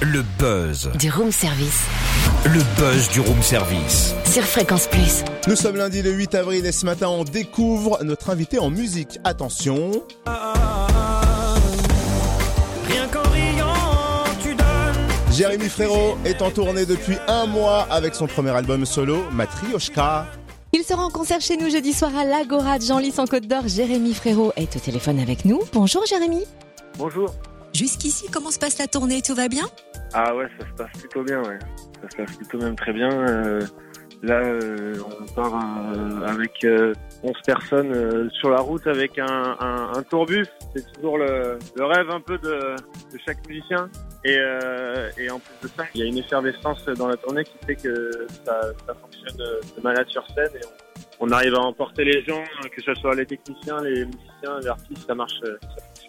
Le buzz. Du room service. Le buzz du room service. Sur Fréquence Plus. Nous sommes lundi le 8 avril et ce matin on découvre notre invité en musique. Attention. Rien qu'en riant, tu donnes. Jérémy Frérot est en tournée depuis un mois avec son premier album solo, Matrioshka. Il sera en concert chez nous jeudi soir à l'Agora de Genlis en Côte d'Or. Jérémy Frérot est au téléphone avec nous. Bonjour Jérémy. Bonjour. Jusqu'ici, comment se passe la tournée? Tout va bien? Ah ouais, ça se passe plutôt bien. Ça se passe plutôt même très bien. Euh, là, euh, on part euh, avec euh, 11 personnes sur la route avec un, tourbus. C'est toujours le, rêve un peu de, chaque musicien. Et, en plus de ça, il y a une effervescence dans la tournée qui fait que ça, fonctionne de malade sur scène on, arrive à emporter les gens, que ce soit les techniciens, les musiciens, les artistes, ça marche,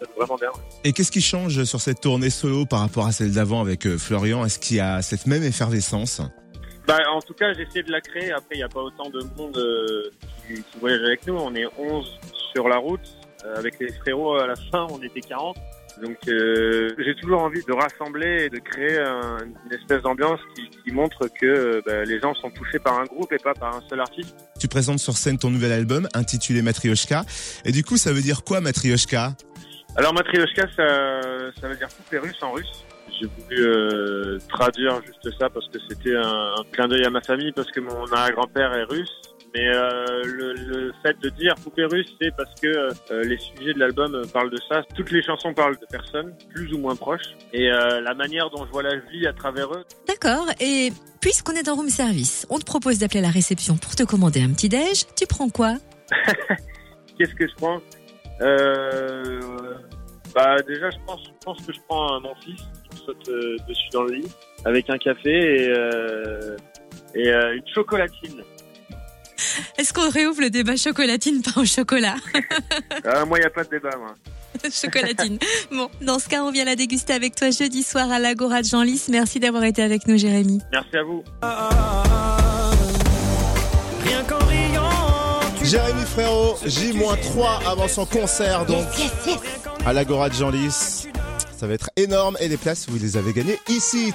fonctionne vraiment bien. Et qu'est-ce qui change sur cette tournée solo par rapport à celle d'avant avec euh, Florian? Est-ce qu'il y a cette même effervescence? Bah, en tout cas, j'essaie de la créer. Après, il n'y a pas autant de monde euh, qui, qui voyage avec nous. On est 11 sur la route. Euh, avec les frérots, à la fin, on était 40. Donc, euh, j'ai toujours envie de rassembler et de créer un- une espèce d'ambiance qui, qui montre que euh, bah, les gens sont touchés par un groupe et pas par un seul artiste. Tu présentes sur scène ton nouvel album intitulé Matrioshka. Et du coup, ça veut dire quoi Matrioshka Alors, Matryoshka, ça, ça veut dire poupée russe en russe. J'ai voulu euh, traduire juste ça parce que c'était un, un clin d'œil à ma famille parce que mon arrière-grand-père est russe. Mais euh, le, le fait de dire poupée russe, c'est parce que euh, les sujets de l'album euh, parlent de ça. Toutes les chansons parlent de personnes plus ou moins proches. Et euh, la manière dont je vois la vie à travers eux, D'accord. Et puisqu'on est en room service, on te propose d'appeler la réception pour te commander un petit déj. Tu prends quoi? Qu'est-ce que je prends? Euh, Bah déjà, je pense, je pense que je prends un- mon fils qui me saute euh, dessus dans le lit avec un café et, euh, et euh, une chocolatine. Est-ce qu'on réouvre le débat chocolatine pain au chocolat? Ah, moi, il n'y a pas de débat, moi. Chocolatine. Bon, dans ce cas, on vient la déguster avec toi jeudi soir à l'Agora de Genlis. Merci d'avoir été avec nous, Jérémy. Merci à vous. Rien qu'en tu Jérémy Frérot, J-3 avant son concert donc à l'Agora de Genlis. Ça va être énorme et les places, vous les avez gagnées ici.